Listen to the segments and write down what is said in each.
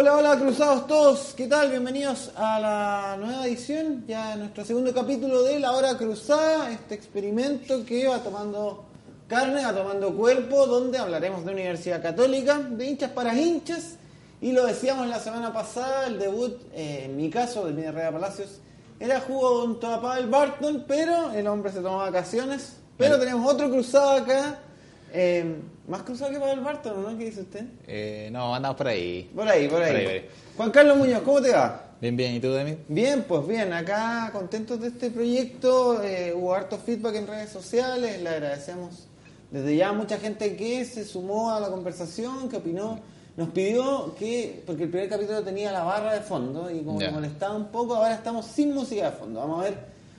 Hola, hola, cruzados todos, ¿qué tal? Bienvenidos a la nueva edición, ya nuestro segundo capítulo de La Hora Cruzada, este experimento que va tomando carne, va tomando cuerpo, donde hablaremos de Universidad Católica, de hinchas para hinchas, y lo decíamos la semana pasada, el debut, eh, en mi caso, Mini Herrera Palacios, era jugo junto a Pavel Barton, pero el hombre se tomó vacaciones, pero tenemos otro cruzado acá, eh, más cruzado que Pavel Barton, ¿no? ¿Qué dice usted? Eh, no, andamos por ahí. Por ahí, por ahí. Por ahí, por ahí. Juan Carlos Muñoz, ¿cómo te va? Bien, bien. ¿Y tú, Demi? Bien, pues bien, acá contentos de este proyecto, eh, hubo harto feedback en redes sociales, le agradecemos desde ya a mucha gente que se sumó a la conversación, que opinó, nos pidió que, porque el primer capítulo tenía la barra de fondo y como que molestaba un poco, ahora estamos sin música de fondo, vamos a ver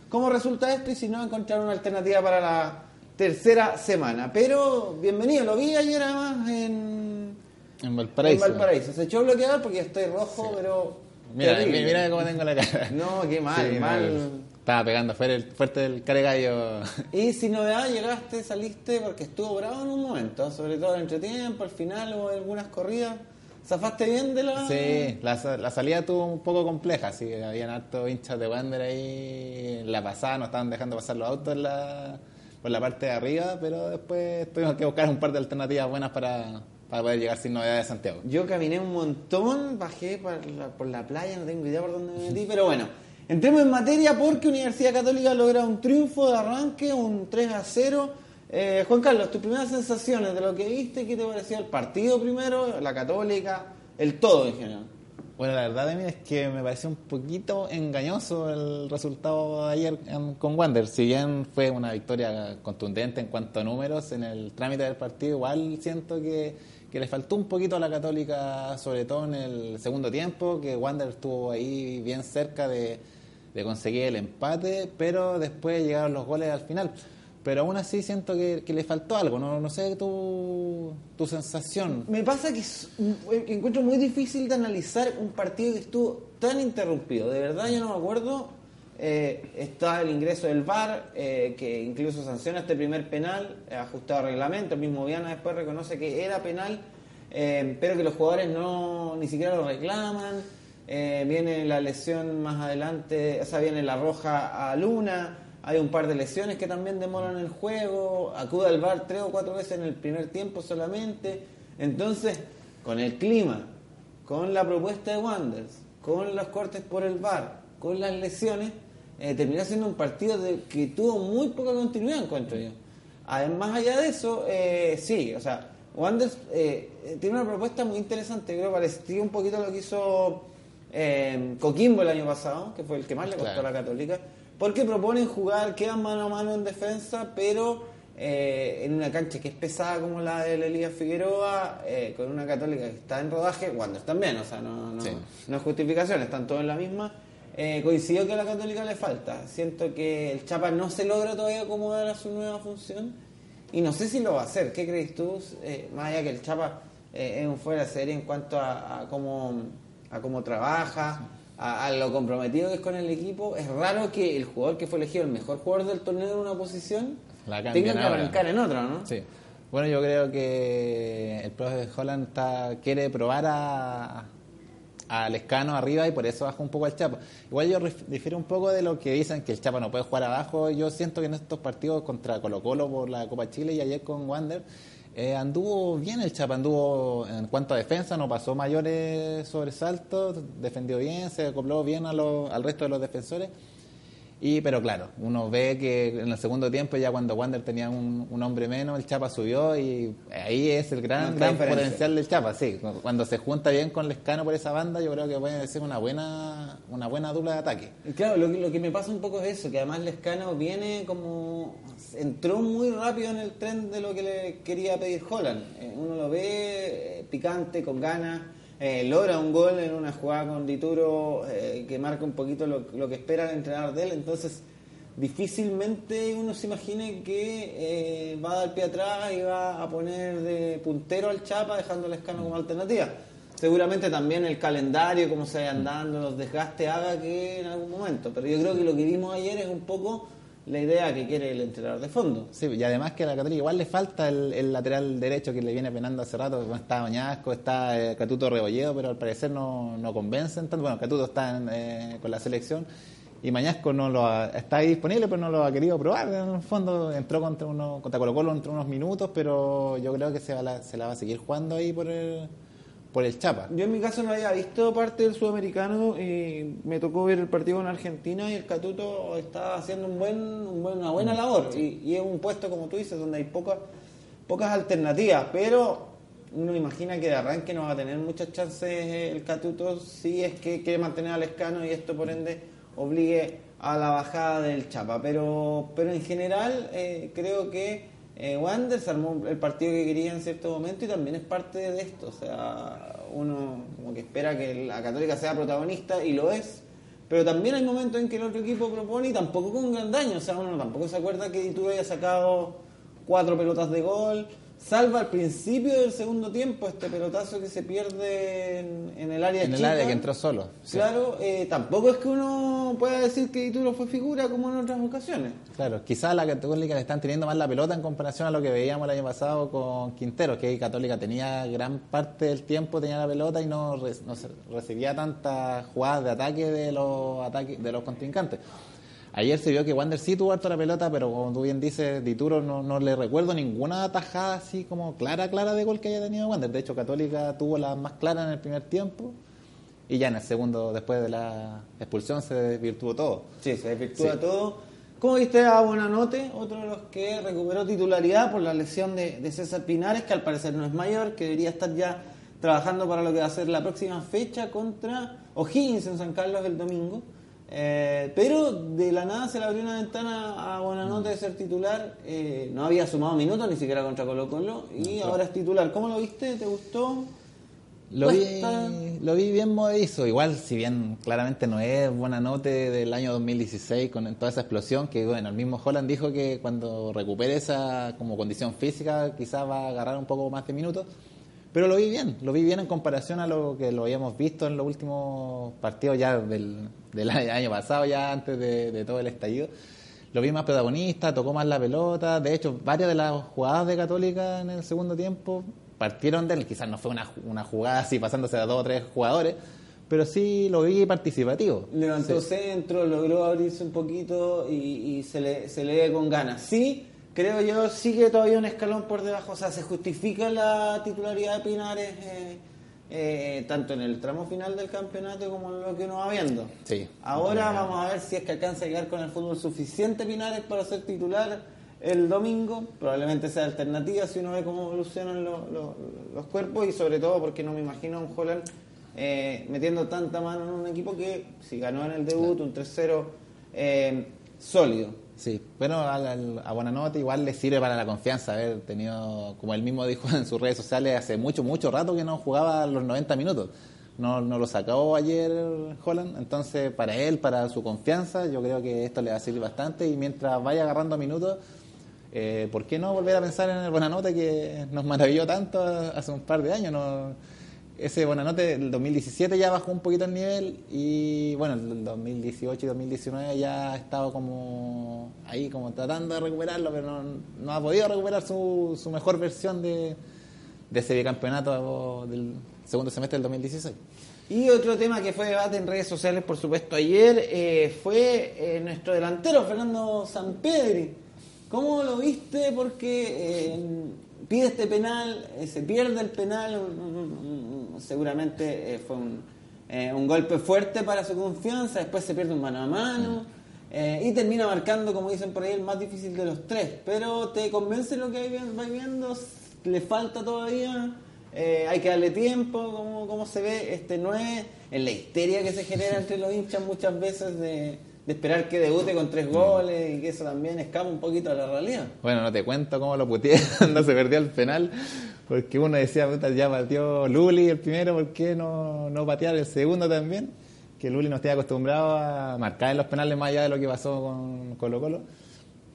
cómo resulta esto y si no encontrar una alternativa para la tercera semana, pero bienvenido, lo vi ayer además en... En Valparaíso. En Valparaíso. Se echó bloqueador porque estoy rojo, pero. Mira, terrible. mira cómo tengo la cara. No, qué mal, Sí, no, mal. Estaba pegando fuerte el, fuerte el caregallo. Y sin novedad llegaste, saliste porque estuvo bravo en un momento, sobre todo en el entretiempo, al final hubo algunas corridas. ¿Zafaste bien de la.? Sí, la, la salida estuvo un poco compleja, sí, habían hartos hinchas de Wander ahí en la pasada, nos estaban dejando pasar los autos en la, por la parte de arriba, pero después tuvimos que buscar un par de alternativas buenas para, para poder llegar sin novedades a Santiago. Yo caminé un montón, bajé por la, por la playa, no tengo idea por dónde me metí, pero bueno. Entremos en materia porque Universidad Católica logra un triunfo de arranque, un 3 a 0. Eh, Juan Carlos, tus primeras sensaciones de lo que viste, ¿qué te pareció el partido primero, la Católica, el todo en general? Bueno, la verdad mí es que me pareció un poquito engañoso el resultado de ayer con Wander. Si bien fue una victoria contundente en cuanto a números en el trámite del partido, igual siento que, que le faltó un poquito a la Católica, sobre todo en el segundo tiempo, que Wander estuvo ahí bien cerca de, de conseguir el empate, pero después llegaron los goles al final. Pero aún así siento que, le faltó algo, no, no sé tu, tu sensación. Me pasa que, que encuentro muy difícil de analizar un partido que estuvo tan interrumpido. De verdad, yo no me acuerdo. Eh, está el ingreso del VAR, eh, que incluso sanciona este primer penal, eh, ajustado a reglamento. El mismo Viana después reconoce que era penal, eh, pero que los jugadores no ni siquiera lo reclaman. Eh, viene la lesión más adelante, o sea, viene la roja a Luna. Hay un par de lesiones que también demoran el juego. Acude al VAR tres o cuatro veces en el primer tiempo solamente. Entonces, con el clima, con la propuesta de Wanderers, con los cortes por el VAR, con las lesiones, eh, terminó siendo un partido de- que tuvo muy poca continuidad, encuentro yo. Además, allá de eso, eh, sí, o sea, Wanderers eh, eh, tiene una propuesta muy interesante, creo, parecía un poquito lo que hizo Coquimbo el año pasado, que fue el que más le costó Claro. a la Católica, porque proponen jugar, quedan mano a mano en defensa, pero eh, en una cancha que es pesada como la de la Liga Figueroa, eh, con una Católica que está en rodaje, cuando están bien, o sea, no, no, Sí. no es justificación, están todos en la misma. Eh, coincidió que a la Católica le falta. Siento que el Chapa no se logra todavía acomodar a su nueva función y no sé si lo va a hacer. ¿Qué crees tú? Eh, más allá que el Chapa eh, es un fuera de serie en cuanto a, a cómo, a cómo trabaja, a, a lo comprometido que es con el equipo, es raro que el jugador que fue elegido el mejor jugador del torneo en una posición La tenga que arrancar en otra, ¿no? Sí. Bueno, yo creo que el profe Holland está, quiere probar a, a Lescano arriba y por eso baja un poco al Chapa. Igual yo difiero un poco de lo que dicen que el Chapa no puede jugar abajo. Yo siento que en estos partidos contra Colo Colo por la Copa Chile y ayer con Wander eh, anduvo bien el Chapa, anduvo en cuanto a defensa, no pasó mayores sobresaltos, defendió bien, se acopló bien a lo- al resto de los defensores. Y, pero claro, uno ve que en el segundo tiempo, ya cuando Wander tenía un, un hombre menos, el Chapa subió y ahí es el gran, gran potencial del Chapa. Sí, cuando se junta bien con Lescano por esa banda, yo creo que puede ser una buena una buena dupla de ataque. claro, lo que, lo que me pasa un poco es eso, que además Lescano viene como. entró muy rápido en el tren de lo que le quería pedir Holland. Eh, uno lo ve eh, picante, con ganas eh, logra un gol en una jugada con Dituro eh, que marca un poquito lo, que espera el entrenador de él, entonces difícilmente uno se imagine que eh, va a dar pie atrás y va a poner de puntero al Chapa dejando el escano como alternativa. Seguramente también el calendario, cómo se vayan dando, los desgastes haga que en algún momento, pero yo creo que lo que vimos ayer es un poco la idea que quiere el entrenador de fondo. Sí, y además que a la Católica igual le falta el, lateral derecho que le viene penando hace rato, está Bañasco, está eh, Catuto Rebolledo, pero al parecer no, no convencen tanto. Bueno, Catuto está eh, con la selección y Mañasco no lo está ahí disponible, pero no lo ha querido probar. En el fondo entró contra, uno, contra Colo Colo entre unos minutos, pero yo creo que se, va se la va a seguir jugando ahí por el por el Chapa. Yo en mi caso no había visto parte del sudamericano y me tocó ver el partido en Argentina y el Catuto está haciendo un buen, una buena labor. Y, es un puesto como tú dices donde hay pocas pocas alternativas, pero uno imagina que de arranque no va a tener muchas chances el Catuto si es que quiere mantener al escano y esto por ende obligue a la bajada del Chapa, pero pero en general eh, creo que eh, Wander se armó el partido que quería en cierto momento y también es parte de esto. O sea, uno como que espera que la Católica sea protagonista y lo es. Pero también hay momentos en que el otro equipo propone y tampoco con gran daño. O sea, uno tampoco se acuerda que tú haya sacado cuatro pelotas de gol salva al principio del segundo tiempo este pelotazo que se pierde en, el área en el área que entró solo claro eh, tampoco es que uno pueda decir que Dituro fue figura como en otras ocasiones. Claro quizás la Católica le están teniendo más la pelota en comparación a lo que veíamos el año pasado con Quintero que Católica tenía gran parte del tiempo tenía la pelota y no, no recibía tantas jugadas de ataque de los ataques de los contrincantes Ayer se vio que Wander sí tuvo harto la pelota, pero como tú bien dices, Dituro no, no le recuerdo ninguna tajada así como clara, clara de gol que haya tenido Wander. De hecho, Católica tuvo la más clara en el primer tiempo y ya en el segundo, después de la expulsión, se desvirtuó todo. Sí, se desvirtúa todo. ¿Cómo viste a Buenanote, otro de los que recuperó titularidad por la lesión de, de César Pinares, que al parecer no es mayor, que debería estar ya trabajando para lo que va a ser la próxima fecha contra O'Higgins en San Carlos el domingo? Eh, pero de la nada se le abrió una ventana a Buenanote de ser titular. Eh, no había sumado minutos ni siquiera contra Colo Colo y ahora es titular. ¿Cómo lo viste? ¿Te gustó? Lo vi, lo vi bien movedizo. Igual, si bien claramente no es Buenanote del año 2016 con toda esa explosión, que bueno, el mismo Holland dijo que cuando recupere esa como condición física quizás va a agarrar un poco más de minutos. Pero lo vi bien, lo vi bien en comparación a lo que lo habíamos visto en los últimos partidos ya del, año pasado, ya antes de, todo el estallido. Lo vi más protagonista, tocó más la pelota. De hecho, varias de las jugadas de Católica en el segundo tiempo partieron de él. Quizás no fue una, jugada así pasándose a dos o tres jugadores, pero sí lo vi participativo. Levantó centro, logró abrirse un poquito y, se, le, se le ve con ganas. Sí, creo yo, sigue todavía un escalón por debajo. O sea, se justifica la titularidad de Pinares eh, eh, tanto en el tramo final del campeonato como en lo que uno va viendo. Sí. Ahora vamos a ver si es que alcanza a llegar con el fútbol suficiente Pinares para ser titular el domingo. Probablemente sea alternativa si uno ve cómo evolucionan los cuerpos y sobre todo porque no me imagino a un Holland eh, metiendo tanta mano en un equipo que si ganó en el debut un 3-0 sólido. Sí, bueno, a, a Buenanote igual le sirve para la confianza haber tenido, como él mismo dijo en sus redes sociales, hace mucho, mucho rato que no jugaba los 90 minutos. No, no lo sacó ayer Holland, entonces para él, para su confianza, yo creo que esto le va a servir bastante y mientras vaya agarrando minutos, eh, ¿por qué no volver a pensar en el Buenanote que nos maravilló tanto hace un par de años? No, ese Buenanote el 2017 ya bajó un poquito el nivel y bueno, el 2018 y 2019 ya ha estado como ahí como tratando de recuperarlo, pero no, ha podido recuperar su, mejor versión de, de ese bicampeonato del segundo semestre del 2016. Y otro tema que fue debate en redes sociales, por supuesto, ayer eh, fue eh, nuestro delantero, Fernando Sampedri. ¿Cómo lo viste? Porque eh, pide este penal, se pierde el penal, seguramente eh, fue un, eh, un, golpe fuerte para su confianza, después se pierde un mano a mano. Eh, y termina marcando, como dicen por ahí, el más difícil de los tres. Pero te convence lo que vais viendo, le falta todavía, eh, hay que darle tiempo, como, como se ve. Este no es en la histeria que se genera entre los hinchas muchas veces de, esperar que debute con tres goles y que eso también escapa un poquito a la realidad. Bueno, no te cuento cómo lo puteé cuando se perdió el penal, porque uno decía, puta, ya pateó Luli el primero, ¿por qué no, no patear el segundo también? que Luli no esté acostumbrado a marcar en los penales más allá de lo que pasó con Colo Colo.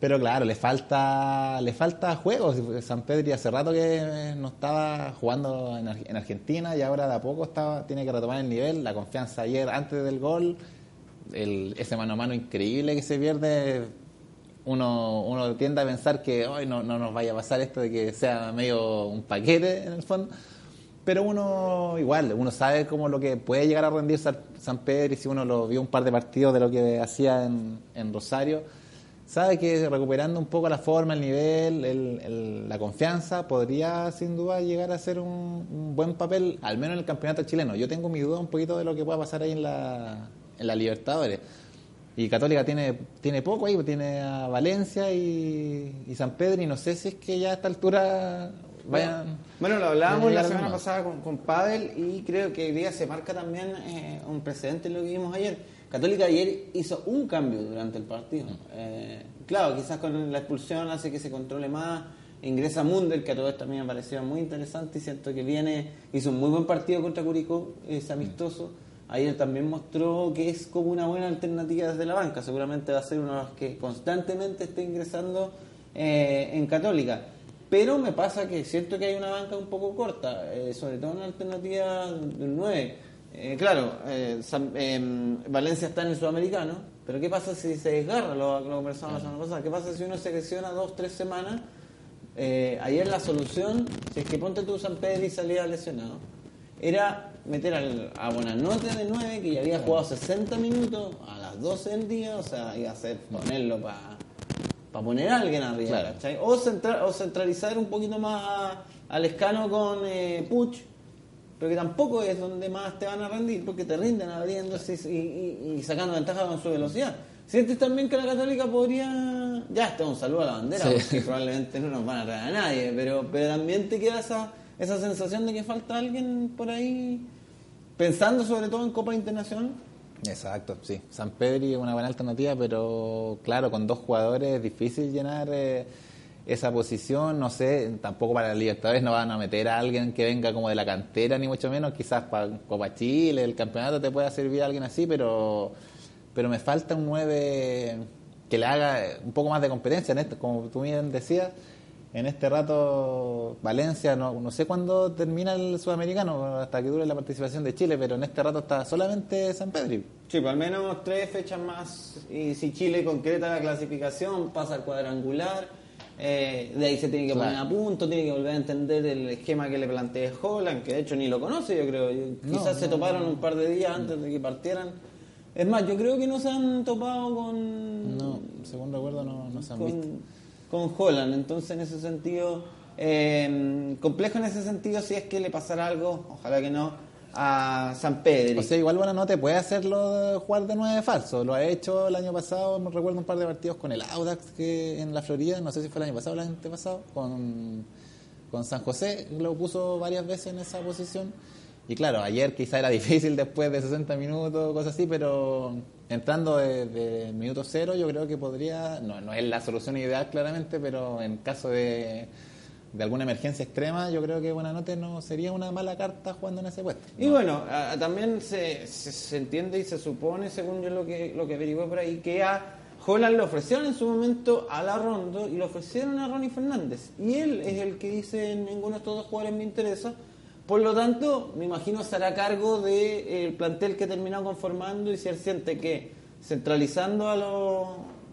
Pero claro, le falta le falta juego. San Pedro hace rato que no estaba jugando en, Argentina y ahora de a poco estaba, tiene que retomar el nivel. La confianza ayer antes del gol, el, ese mano a mano increíble que se pierde. Uno, uno tiende a pensar que hoy no, no nos vaya a pasar esto de que sea medio un paquete en el fondo pero uno igual, uno sabe cómo lo que puede llegar a rendir San Pedro y si uno lo vio un par de partidos de lo que hacía en, Rosario, sabe que recuperando un poco la forma, el nivel, la confianza, podría sin duda llegar a ser un, buen papel, al menos en el campeonato chileno. Yo tengo mi duda un poquito de lo que pueda pasar ahí en la, en la Libertadores. Y Católica tiene, tiene poco ahí, tiene a Valencia y, y San Pedro, y no sé si es que ya a esta altura bueno, lo hablábamos la semana pasada con, con Pavel y creo que hoy día se marca también eh, un precedente en lo que vimos ayer. Católica ayer hizo un cambio durante el partido. Eh, claro, quizás con la expulsión hace que se controle más. Ingresa Munder, que a todo esto también me pareció muy interesante y siento que viene, hizo un muy buen partido contra Curicó, es amistoso. Ayer también mostró que es como una buena alternativa desde la banca. Seguramente va a ser uno de los que constantemente esté ingresando eh, en Católica. Pero me pasa que siento que hay una banca un poco corta, eh, sobre todo en la alternativa del 9. Eh, claro, em, Valencia está en el sudamericano, pero ¿qué pasa si se desgarra? Lo, lo conversamos la semana pasada. ¿Qué pasa si uno se lesiona dos, tres semanas? ayer la solución, si es que ponte tú San Pedro y salía lesionado, era meter al, a Buenanote de 9, que ya había jugado 60 minutos a las 12 del día, o sea, iba a ser ponerlo para para poner a alguien arriba, O, o centralizar un poquito más al escano con eh, Puch, pero que tampoco es donde más te van a rendir, porque te rinden abriéndose y, sacando ventaja con su velocidad. ¿Sientes también que la Católica podría.? Ya, está un saludo a la bandera, porque probablemente no nos van a traer a nadie, pero, pero también te queda esa, esa sensación de que falta alguien por ahí, pensando sobre todo en Copa Internacional. Exacto, sí. San Pedri es una buena alternativa, pero claro, con dos jugadores es difícil llenar eh, esa posición. No sé, tampoco para la Libertadores no van a meter a alguien que venga como de la cantera, ni mucho menos. Quizás para Copa Chile, el campeonato te pueda servir a alguien así, pero, pero me falta un 9 que le haga un poco más de competencia en esto, como tú bien decías en este rato Valencia, no, no sé cuándo termina el sudamericano, hasta que dure la participación de Chile, pero en este rato está solamente San Pedro. Sí, por al menos tres fechas más. Y si Chile concreta la clasificación, pasa al cuadrangular. Eh, de ahí se tiene que poner a punto, tiene que volver a entender el esquema que le plantea Holland, que de hecho ni lo conoce, yo creo. Quizás se toparon un par de días antes de que partieran. Es más, yo creo que no se han topado con. No, según recuerdo, no, no se han visto con Holland. Entonces, en ese sentido, eh, complejo en ese sentido, si es que le pasara algo, ojalá que no, a San Pedro. O sea, igual bueno, no te puede hacerlo jugar de nueve falso. Lo ha hecho el año pasado, me recuerdo un par de partidos con el Audax que en la Florida, no sé si fue el año pasado o el año pasado, con, con San José, lo puso varias veces en esa posición. Y claro, ayer quizá era difícil después de 60 minutos, cosas así, pero entrando de, minuto cero yo creo que podría, no, no es la solución ideal claramente, pero en caso de, de alguna emergencia extrema, yo creo que Buenanote no sería una mala carta jugando en ese puesto. Y bueno, también se, se, entiende y se supone, según yo lo que, lo que averigué por ahí, que a Holland le ofrecieron en su momento a la Rondo y le ofrecieron a Ronnie Fernández. Y él es el que dice, ninguno de estos dos jugadores me interesa por lo tanto, me imagino estará a cargo del de, plantel que ha terminado conformando y si él siente que centralizando a los,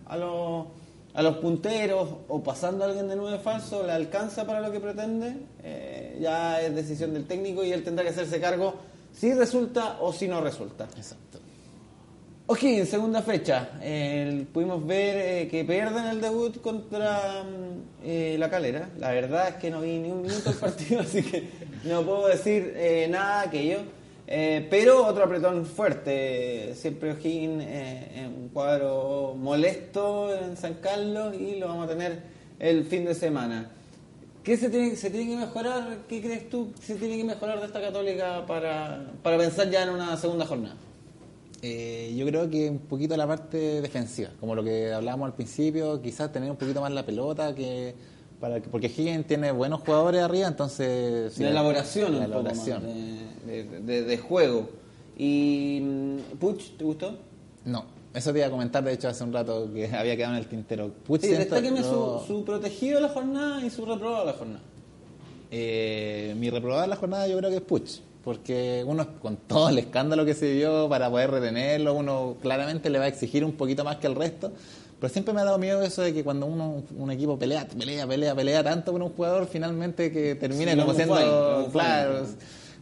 a los, a los punteros o pasando a alguien de nuevo falso le alcanza para lo que pretende, eh, ya es decisión del técnico y él tendrá que hacerse cargo si resulta o si no resulta. Exacto. En segunda fecha, pudimos ver eh, que pierden el debut contra mm, eh, la calera. La verdad es que no vi ni un minuto del partido, así que no puedo decir eh, nada yo. Eh, pero otro apretón fuerte. Siempre O'Higgins eh, en un cuadro molesto en San Carlos y lo vamos a tener el fin de semana. ¿Qué se tiene, se tiene que mejorar? ¿Qué crees tú que se tiene que mejorar de esta católica para, para pensar ya en una segunda jornada? Eh, yo creo que un poquito la parte defensiva, como lo que hablábamos al principio, quizás tener un poquito más la pelota, que para porque Higgins tiene buenos jugadores arriba, entonces... la elaboración, la elaboración. de, de- de- de juego. ¿Y mm, Puch, te gustó? No, eso te iba a comentar, de hecho, hace un rato que había quedado en el tintero. Puch Sí, destáqueme no- su, su protegido de la jornada y su reprobado de la jornada. Eh, mi reprobada de la jornada yo creo que es Puch, porque uno con todo el escándalo que se dio para poder retenerlo, uno claramente le va a exigir un poquito más que el resto, pero siempre me ha dado miedo eso de que cuando uno un equipo pelea, pelea, pelea, pelea tanto por un jugador, finalmente que termine Sí, como siendo, claro,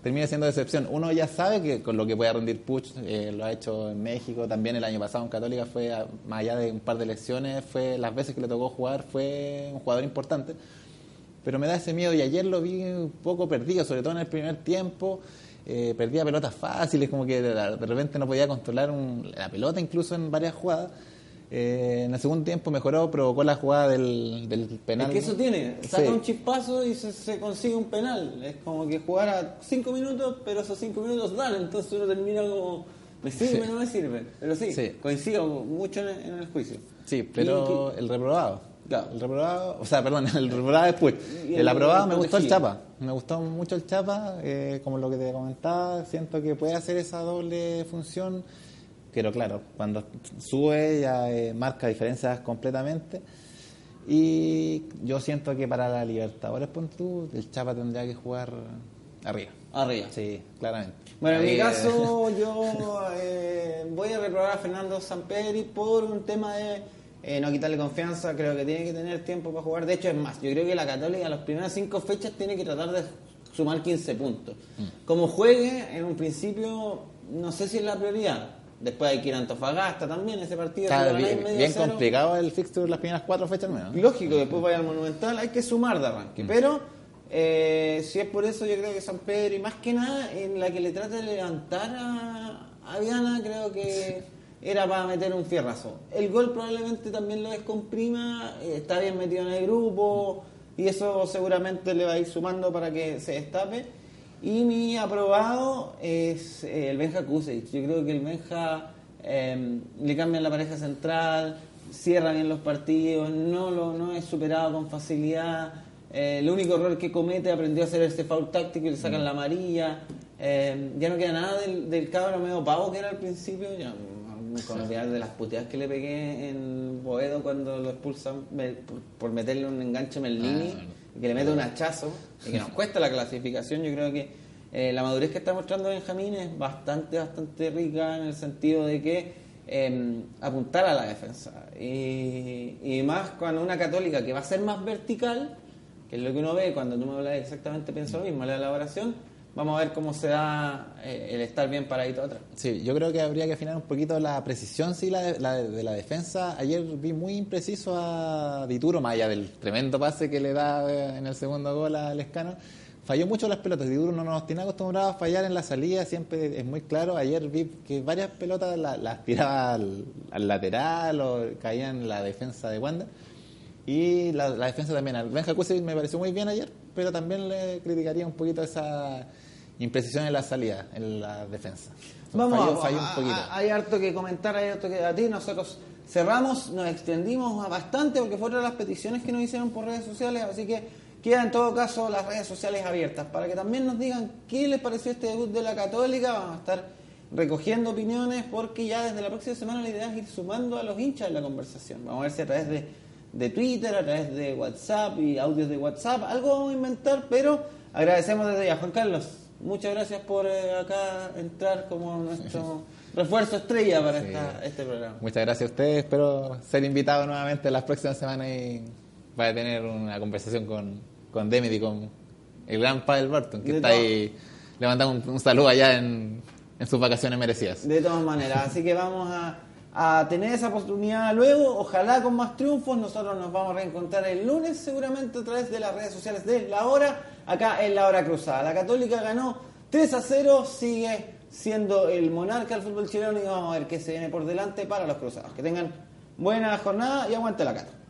termine siendo decepción. Uno ya sabe que con lo que puede rendir Puch, eh, lo ha hecho en México, también el año pasado en Católica fue, más allá de un par de lesiones, fue las veces que le tocó jugar, fue un jugador importante pero me da ese miedo y ayer lo vi un poco perdido, sobre todo en el primer tiempo. eh, perdía pelotas fáciles, como que de, repente no podía controlar un- la pelota incluso en varias jugadas. Eh, en el segundo tiempo mejoró, provocó la jugada del, del penal. Es que eso tiene, saca Sí. un chispazo y se, se consigue un penal. Es como que jugar a 5 minutos, pero esos 5 minutos dan, entonces uno termina como, ¿me sirve o no me sirve? Pero sí, Sí. coincido mucho en el, en el juicio. Sí, pero Y- el reprobado. Claro. El reprobado, o sea, perdón, el reprobado después. El, el- aprobado el me gustó el. Chapa. Me gustó mucho el Chapa, eh, como lo que te comentaba. Siento que puede hacer esa doble función. Pero claro, cuando sube ya eh, marca diferencias completamente. Y yo siento que para la Libertadores, pon tú, el Chapa tendría que jugar arriba. Arriba. Sí, claramente. Bueno, en mi eh, caso, yo eh, voy a reprobar a Fernando Sampedri por un tema de eh, no quitarle confianza. Creo que tiene que tener tiempo para jugar. De hecho, es más, yo creo que la Católica, las primeras cinco fechas, tiene que tratar de sumar 15 puntos. Mm. Como juegue, en un principio, no sé si es la prioridad. Después hay que ir a Antofagasta también, ese partido. ganáis bien, medio bien complicado el fixture las primeras cuatro fechas menos. Lógico, después vaya al Monumental, hay que sumar de Mm. arranque. Pero eh, si es por eso, yo creo que San Pedro, y más que nada en la que le trata de levantar a, a Viana, creo que era para meter un fierrazo. El gol probablemente también lo descomprima, eh, está bien metido en el grupo, y eso seguramente le va a ir sumando para que se destape. Y mi aprobado es eh, el Benja Kusevich. Yo creo que el Benja eh, le cambian la pareja central, cierra bien los partidos, no lo no es superado con facilidad. Eh, el único error que comete aprendió a hacer este foul táctico y le sacan la amarilla. Eh, ya no queda nada del, del cabro medio pavo que era al principio. Ya, me olvidar de las puteadas que le pegué en Boedo cuando lo expulsan me- por, por meterle un enganche a Merlini Ah, que le mete un hachazo y que nos cuesta la clasificación. Yo creo que eh, la madurez que está mostrando Benjamín es bastante, bastante rica en el sentido de que eh, apuntar a la defensa. Y, y más cuando una católica que va a ser más vertical, que es lo que uno ve cuando tú me hablas exactamente pienso lo mismo, la elaboración, vamos a ver cómo se da eh, el estar bien paradito atrás. Sí, yo creo que habría que afinar un poquito la precisión sí, la de, la de- de la defensa. Ayer vi muy impreciso a Dituro, más allá del tremendo pase que le da eh, en el segundo gol al Escano. Falló mucho las pelotas. Dituro no nos tiene acostumbrados a fallar en la salida, siempre es muy claro. Ayer vi que varias pelotas la- las tiraba al, al lateral o caían en la defensa de Wanda. Y la, la defensa también. Benja Kusevich me pareció muy bien ayer, pero también le criticaría un poquito esa imprecisión en la salida, en la defensa. Vamos, falló, a- falló a- un poquito. a- hay harto que comentar, hay harto que debatir. Nosotros cerramos, nos extendimos bastante porque fueron las peticiones que nos hicieron por redes sociales, así que queda en todo caso las redes sociales abiertas para que también nos digan qué les pareció este debut de la Católica. Vamos a estar recogiendo opiniones porque ya desde la próxima semana la idea es ir sumando a los hinchas en la conversación. Vamos a ver si a través de, de Twitter, a través de WhatsApp y audios de WhatsApp, algo vamos a inventar, pero agradecemos desde ya. Juan Carlos, muchas gracias por eh, acá entrar como nuestro refuerzo estrella para Sí. esta- este programa. Muchas gracias a ustedes. Espero ser invitado nuevamente las próximas semanas y para tener una conversación con, con Demet y con el gran Pavel Burton, que De está todo. ahí. Le mandamos un, un saludo allá en, en sus vacaciones merecidas. De todas maneras, así que vamos a, a tener esa oportunidad luego, ojalá con más triunfos. Nosotros nos vamos a reencontrar el lunes seguramente a través de las redes sociales de La Hora, acá en La Hora Cruzada. La Católica ganó 3 a 0 sigue siendo el monarca del fútbol chileno y vamos a ver qué se viene por delante para los cruzados. Que tengan buena jornada y aguante la cata.